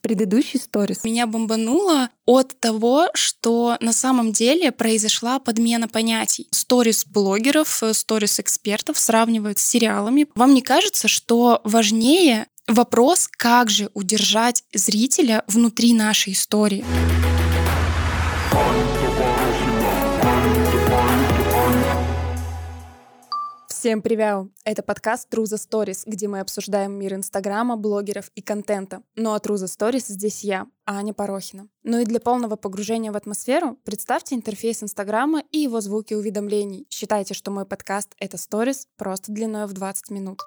предыдущий сторис. Меня бомбануло от того, что на самом деле произошла подмена понятий. Сторис блогеров, э, сторис экспертов сравнивают с сериалами. Вам не кажется, что важнее вопрос, как же удержать зрителя внутри нашей истории? Всем привет! Это подкаст True Stories, где мы обсуждаем мир Инстаграма, блогеров и контента. Ну а True Stories здесь я, Аня Порохина. Ну и для полного погружения в атмосферу представьте интерфейс Инстаграма и его звуки уведомлений. Считайте, что мой подкаст — это Stories просто длиной в 20 минут.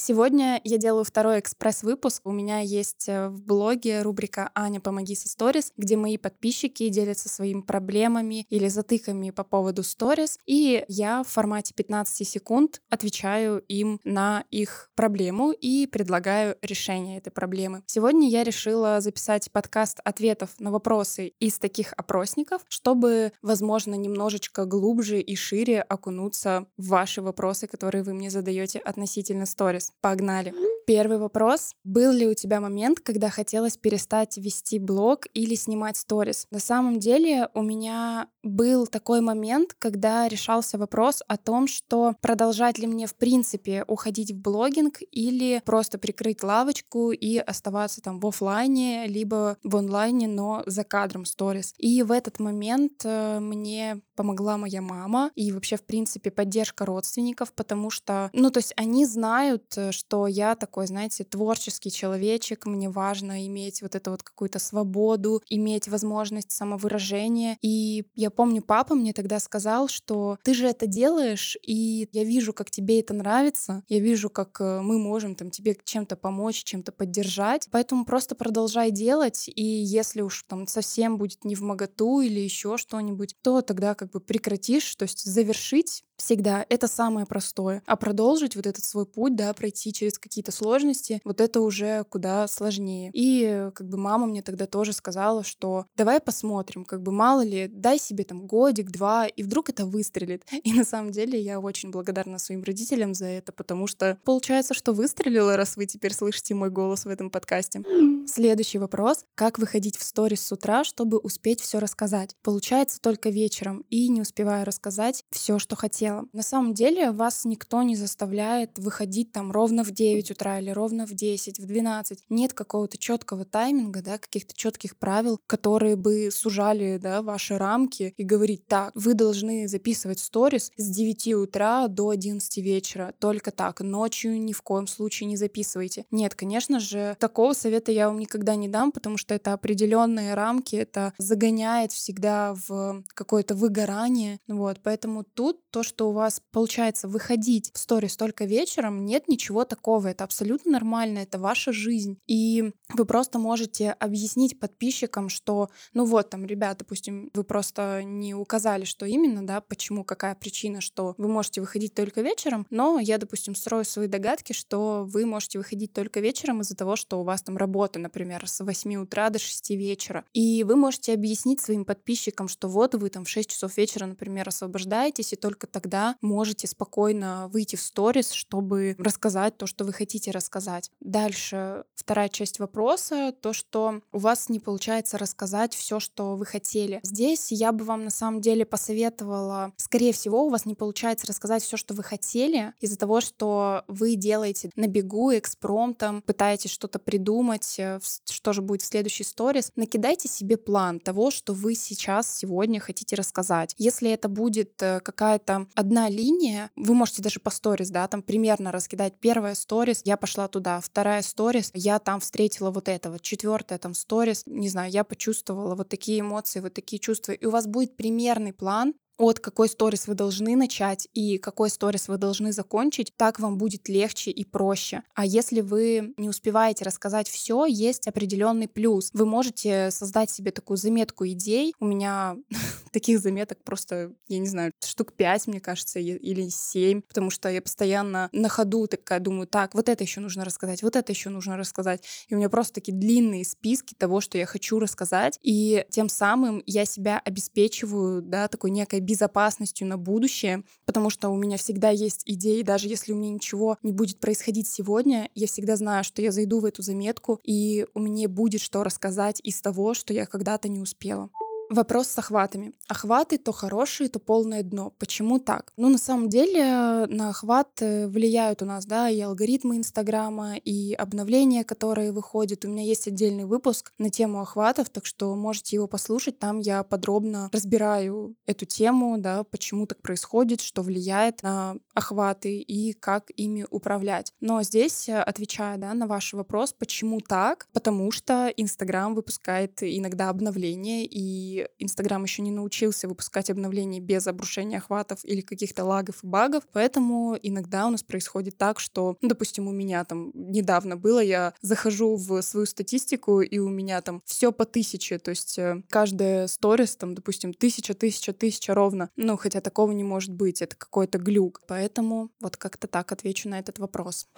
Сегодня я делаю второй экспресс-выпуск. У меня есть э, в блоге рубрика «Аня, помоги со сторис», где мои подписчики делятся своими проблемами или затыками по поводу сторис, и я в формате 15 секунд отвечаю им на их проблему и предлагаю решение этой проблемы. Сегодня я решила записать подкаст ответов на вопросы из таких опросников, чтобы, возможно, немножечко глубже и шире окунуться в ваши вопросы, которые вы мне задаете относительно сторис. Погнали. Первый вопрос. Был ли у тебя момент, когда хотелось перестать вести блог или снимать сторис? На самом деле у меня был такой момент, когда решался вопрос о том, что продолжать ли мне в принципе уходить в блогинг или просто прикрыть лавочку и оставаться там в офлайне, либо в онлайне, но за кадром сторис. И в этот момент э, мне помогла моя мама и вообще, в принципе, поддержка родственников, потому что, ну, то есть они знают, э, что я такой, знаете, творческий человечек, мне важно иметь вот эту вот какую-то свободу, иметь возможность самовыражения. И я помню, папа мне тогда сказал, что ты же это делаешь, и я вижу, как тебе это нравится, я вижу, как э, мы можем там тебе чем-то помочь, чем-то поддержать, поэтому просто продолжай делать, и если уж там совсем будет не в моготу или еще что-нибудь, то тогда как бы прекратишь, то есть завершить всегда это самое простое. А продолжить вот этот свой путь, да, пройти через какие-то сложности, вот это уже куда сложнее. И как бы мама мне тогда тоже сказала, что давай посмотрим, как бы мало ли, дай себе там годик, два, и вдруг это выстрелит. И на самом деле я очень благодарна своим родителям за это, потому что получается, что выстрелило, раз вы теперь слышите мой голос в этом подкасте. Следующий вопрос. Как выходить в сторис с утра, чтобы успеть все рассказать? Получается только вечером, и не успеваю рассказать все, что хотела хотела. На самом деле вас никто не заставляет выходить там ровно в 9 утра или ровно в 10, в 12. Нет какого-то четкого тайминга, да, каких-то четких правил, которые бы сужали да, ваши рамки и говорить, так, вы должны записывать сторис с 9 утра до 11 вечера, только так, ночью ни в коем случае не записывайте. Нет, конечно же, такого совета я вам никогда не дам, потому что это определенные рамки, это загоняет всегда в какое-то выгорание, вот, поэтому тут то, что что у вас получается выходить в сторис только вечером, нет ничего такого. Это абсолютно нормально, это ваша жизнь. И вы просто можете объяснить подписчикам, что, ну вот, там, ребят, допустим, вы просто не указали, что именно, да, почему, какая причина, что вы можете выходить только вечером, но я, допустим, строю свои догадки, что вы можете выходить только вечером из-за того, что у вас там работа, например, с 8 утра до 6 вечера. И вы можете объяснить своим подписчикам, что вот вы там в 6 часов вечера, например, освобождаетесь, и только тогда тогда можете спокойно выйти в сторис, чтобы рассказать то, что вы хотите рассказать. Дальше вторая часть вопроса, то, что у вас не получается рассказать все, что вы хотели. Здесь я бы вам на самом деле посоветовала, скорее всего, у вас не получается рассказать все, что вы хотели, из-за того, что вы делаете на бегу, экспромтом, пытаетесь что-то придумать, э, что же будет в следующей сторис. Накидайте себе план того, что вы сейчас, сегодня хотите рассказать. Если это будет э, какая-то одна линия, вы можете даже по сторис, да, там примерно раскидать. Первая сторис, я пошла туда, вторая сторис, я там встретила вот этого, четвертая там сторис, не знаю, я почувствовала вот такие эмоции, вот такие чувства. И у вас будет примерный план, от какой сторис вы должны начать и какой сторис вы должны закончить, так вам будет легче и проще. А если вы не успеваете рассказать все, есть определенный плюс. Вы можете создать себе такую заметку идей. У меня таких заметок просто, я не знаю, штук пять, мне кажется, или семь, потому что я постоянно на ходу такая думаю, так, вот это еще нужно рассказать, вот это еще нужно рассказать. И у меня просто такие длинные списки того, что я хочу рассказать, и тем самым я себя обеспечиваю, да, такой некой безопасностью на будущее, потому что у меня всегда есть идеи, даже если у меня ничего не будет происходить сегодня, я всегда знаю, что я зайду в эту заметку, и у меня будет что рассказать из того, что я когда-то не успела. Вопрос с охватами. Охваты то хорошие, то полное дно. Почему так? Ну, на самом деле, на охват э, влияют у нас, да, и алгоритмы Инстаграма, и обновления, которые выходят. У меня есть отдельный выпуск на тему охватов, так что можете его послушать. Там я подробно разбираю эту тему, да, почему так происходит, что влияет на охваты и как ими управлять. Но здесь, э, отвечая, да, на ваш вопрос, почему так? Потому что Инстаграм выпускает иногда обновления, и Инстаграм еще не научился выпускать обновления без обрушения охватов или каких-то лагов и багов, поэтому иногда у нас происходит так, что, ну, допустим, у меня там недавно было, я захожу в свою статистику, и у меня там все по тысяче, то есть э, каждая сторис, там, допустим, тысяча, тысяча, тысяча ровно, ну, хотя такого не может быть, это какой-то глюк, поэтому вот как-то так отвечу на этот вопрос.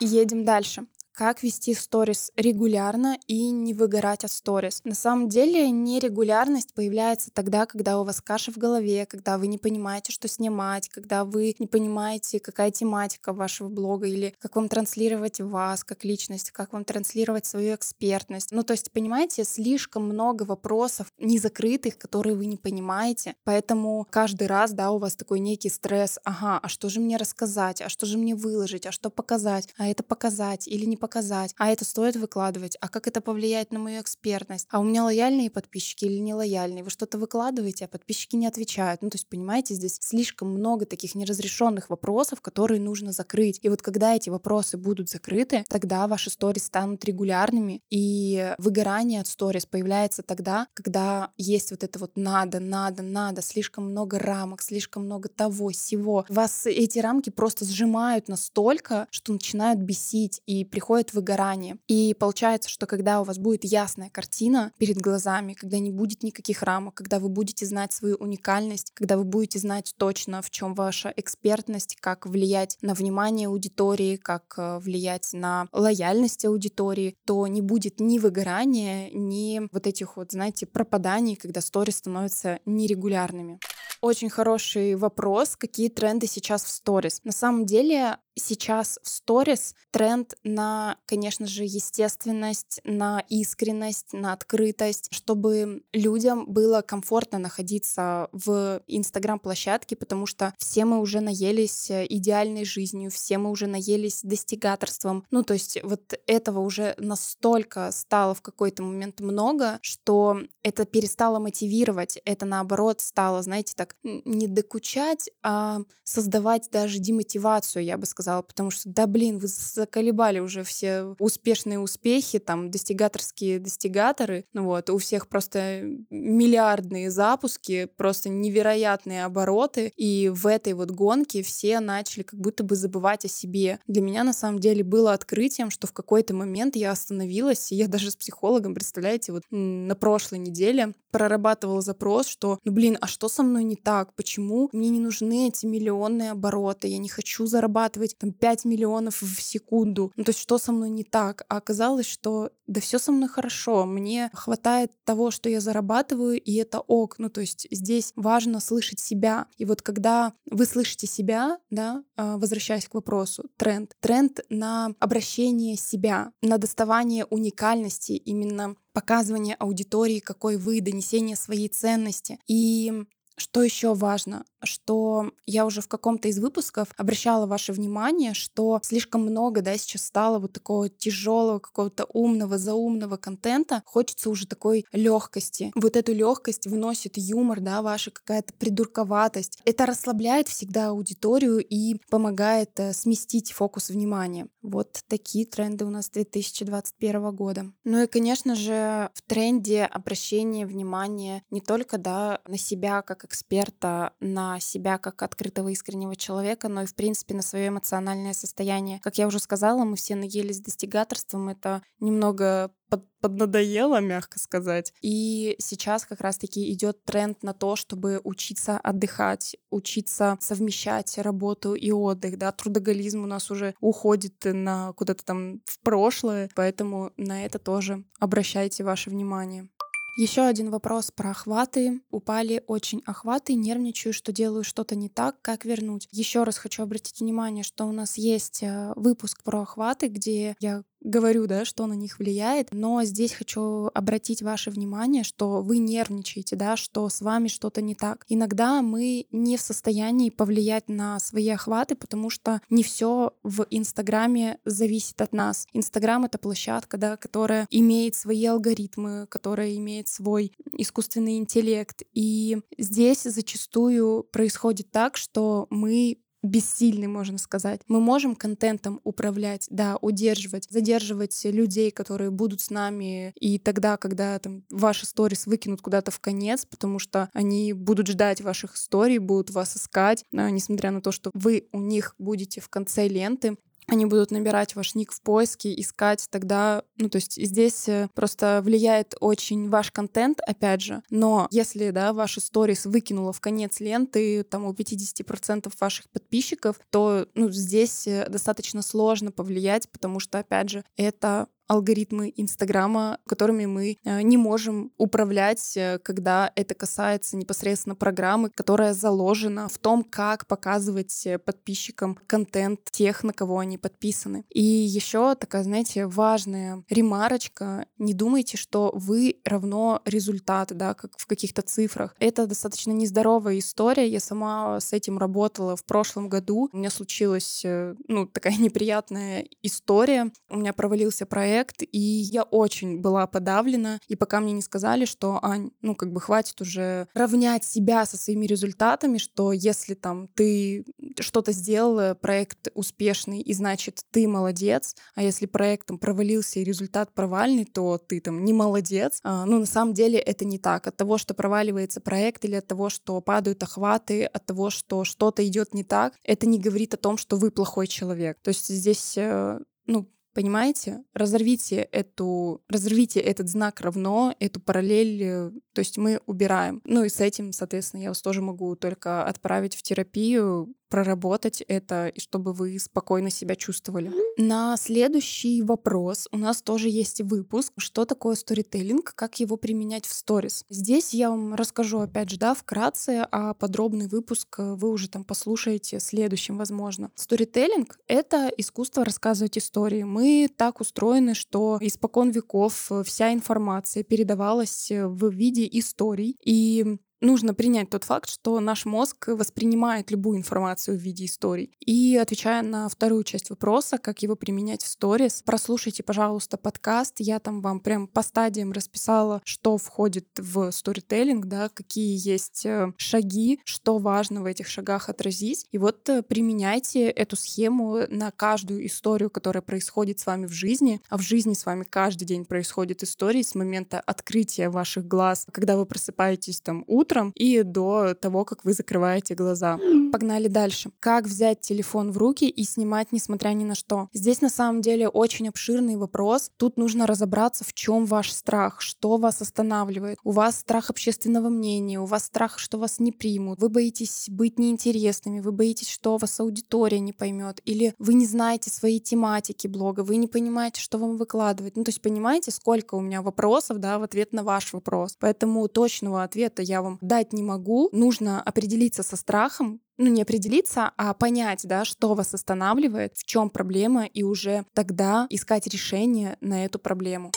Едем дальше как вести сторис регулярно и не выгорать от сторис. На самом деле нерегулярность появляется тогда, когда у вас каша в голове, когда вы не понимаете, что снимать, когда вы не понимаете, какая тематика вашего блога или как вам транслировать вас как личность, как вам транслировать свою экспертность. Ну, то есть, понимаете, слишком много вопросов незакрытых, которые вы не понимаете, поэтому каждый раз, да, у вас такой некий стресс, ага, а что же мне рассказать, а что же мне выложить, а что показать, а это показать или не показать, а это стоит выкладывать, а как это повлияет на мою экспертность, а у меня лояльные подписчики или не лояльные, вы что-то выкладываете, а подписчики не отвечают. Ну, то есть, понимаете, здесь слишком много таких неразрешенных вопросов, которые нужно закрыть. И вот когда эти вопросы будут закрыты, тогда ваши сторис станут регулярными, и выгорание от сторис появляется тогда, когда есть вот это вот надо, надо, надо, слишком много рамок, слишком много того, всего. Вас эти рамки просто сжимают настолько, что начинают бесить, и приходит происходит выгорание. И получается, что когда у вас будет ясная картина перед глазами, когда не будет никаких рамок, когда вы будете знать свою уникальность, когда вы будете знать точно, в чем ваша экспертность, как влиять на внимание аудитории, как э, влиять на лояльность аудитории, то не будет ни выгорания, ни вот этих вот, знаете, пропаданий, когда сторис становятся нерегулярными. Очень хороший вопрос, какие тренды сейчас в сторис. На самом деле сейчас в сторис тренд на, конечно же, естественность, на искренность, на открытость, чтобы людям было комфортно находиться в Инстаграм-площадке, потому что все мы уже наелись э, идеальной жизнью, все мы уже наелись достигаторством. Ну, то есть вот этого уже настолько стало в какой-то момент много, что это перестало мотивировать, это наоборот стало, знаете, так не докучать, а создавать даже демотивацию, я бы сказала сказала, потому что, да блин, вы заколебали уже все успешные успехи, там, достигаторские достигаторы, ну вот, у всех просто миллиардные запуски, просто невероятные обороты, и в этой вот гонке все начали как будто бы забывать о себе. Для меня на самом деле было открытием, что в какой-то момент я остановилась, и я даже с психологом, представляете, вот на прошлой неделе прорабатывала запрос, что, ну блин, а что со мной не так? Почему мне не нужны эти миллионные обороты? Я не хочу зарабатывать там 5 миллионов в секунду. Ну, то есть что со мной не так? А оказалось, что да все со мной хорошо, мне хватает того, что я зарабатываю, и это ок. Ну, то есть здесь важно слышать себя. И вот когда вы слышите себя, да, а, возвращаясь к вопросу, тренд. Тренд на обращение себя, на доставание уникальности, именно показывание аудитории, какой вы, донесение своей ценности. И что еще важно? Что я уже в каком-то из выпусков обращала ваше внимание, что слишком много, да, сейчас стало вот такого тяжелого, какого-то умного, заумного контента. Хочется уже такой легкости. Вот эту легкость вносит юмор, да, ваша какая-то придурковатость. Это расслабляет всегда аудиторию и помогает э, сместить фокус внимания. Вот такие тренды у нас 2021 года. Ну и, конечно же, в тренде обращение внимания не только, да, на себя как эксперта, на себя как открытого искреннего человека, но и, в принципе, на свое эмоциональное состояние. Как я уже сказала, мы все наелись достигаторством. Это немного под, поднадоело, мягко сказать. И сейчас как раз-таки идет тренд на то, чтобы учиться отдыхать, учиться совмещать работу и отдых. Да? Трудоголизм у нас уже уходит на куда-то там в прошлое, поэтому на это тоже обращайте ваше внимание. Еще один вопрос про охваты. Упали очень охваты, нервничаю, что делаю что-то не так, как вернуть. Еще раз хочу обратить внимание, что у нас есть э, выпуск про охваты, где я говорю, да, что на них влияет, но здесь хочу обратить ваше внимание, что вы нервничаете, да, что с вами что-то не так. Иногда мы не в состоянии повлиять на свои охваты, потому что не все в Инстаграме зависит от нас. Инстаграм — это площадка, да, которая имеет свои алгоритмы, которая имеет свой искусственный интеллект. И здесь зачастую происходит так, что мы бессильны, можно сказать. Мы можем контентом управлять, да, удерживать, задерживать людей, которые будут с нами и тогда, когда там ваши сторис выкинут куда-то в конец, потому что они будут ждать ваших историй, будут вас искать, несмотря на то, что вы у них будете в конце ленты они будут набирать ваш ник в поиске, искать тогда, ну, то есть здесь э, просто влияет очень ваш контент, опять же, но если, да, ваши сторис выкинула в конец ленты, там, у 50% ваших подписчиков, то, ну, здесь э, достаточно сложно повлиять, потому что, опять же, это алгоритмы Инстаграма, которыми мы э, не можем управлять, э, когда это касается непосредственно программы, которая заложена в том, как показывать э, подписчикам контент тех, на кого они подписаны. И еще такая, знаете, важная ремарочка. Не думайте, что вы равно результат, да, как в каких-то цифрах. Это достаточно нездоровая история. Я сама с этим работала в прошлом году. У меня случилась, ну, такая неприятная история. У меня провалился проект, проект, и я очень была подавлена. И пока мне не сказали, что, Ань, ну, как бы хватит уже равнять себя со своими результатами, что если там ты что-то сделала, проект успешный, и значит, ты молодец, а если проект там провалился и результат провальный, то ты там не молодец. А, ну, на самом деле это не так. От того, что проваливается проект или от того, что падают охваты, от того, что что-то идет не так, это не говорит о том, что вы плохой человек. То есть здесь э, ну, Понимаете? Разорвите эту, разорвите этот знак равно, эту параллель, э, то есть мы убираем. Ну и с этим, соответственно, я вас тоже могу только отправить в терапию, проработать это, и чтобы вы спокойно себя чувствовали. На следующий вопрос у нас тоже есть выпуск, что такое сторителлинг, как его применять в сторис. Здесь я вам расскажу, опять же, да, вкратце, а подробный выпуск вы уже там послушаете следующим, возможно. Сторителлинг — это искусство рассказывать истории. Мы так устроены, что испокон веков вся информация передавалась в виде историй, и нужно принять тот факт, что наш мозг воспринимает любую информацию в виде историй. И отвечая на вторую часть вопроса, как его применять в сторис, прослушайте, пожалуйста, подкаст. Я там вам прям по стадиям расписала, что входит в сторителлинг, да, какие есть э, шаги, что важно в этих шагах отразить. И вот э, применяйте эту схему на каждую историю, которая происходит с вами в жизни. А в жизни с вами каждый день происходит истории с момента открытия ваших глаз, когда вы просыпаетесь там утром, утром и до того, как вы закрываете глаза. Погнали дальше. Как взять телефон в руки и снимать, несмотря ни на что? Здесь на самом деле очень обширный вопрос. Тут нужно разобраться, в чем ваш страх, что вас останавливает. У вас страх общественного мнения, у вас страх, что вас не примут, вы боитесь быть неинтересными, вы боитесь, что вас аудитория не поймет, или вы не знаете своей тематики блога, вы не понимаете, что вам выкладывать. Ну, то есть понимаете, сколько у меня вопросов, да, в ответ на ваш вопрос. Поэтому точного ответа я вам дать не могу. Нужно определиться со страхом, ну, не определиться, а понять, да, что вас останавливает, в чем проблема, и уже тогда искать решение на эту проблему.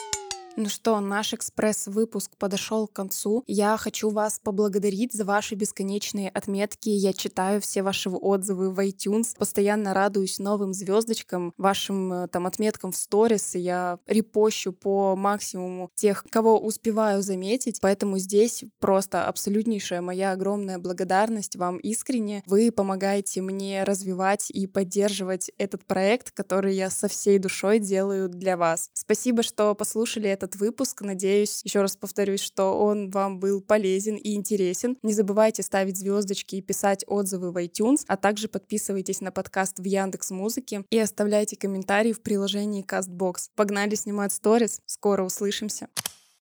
Ну что, наш экспресс-выпуск подошел к концу. Я хочу вас поблагодарить за ваши бесконечные отметки. Я читаю все ваши отзывы в iTunes, постоянно радуюсь новым звездочкам, вашим э, там отметкам в сторис. Я репощу по максимуму тех, кого успеваю заметить. Поэтому здесь просто абсолютнейшая моя огромная благодарность вам искренне. Вы помогаете мне развивать и поддерживать этот проект, который я со всей душой делаю для вас. Спасибо, что послушали этот этот выпуск. Надеюсь, еще раз повторюсь, что он вам был полезен и интересен. Не забывайте ставить звездочки и писать отзывы в iTunes, а также подписывайтесь на подкаст в Яндекс Музыке и оставляйте комментарии в приложении CastBox. Погнали снимать сторис. Скоро услышимся.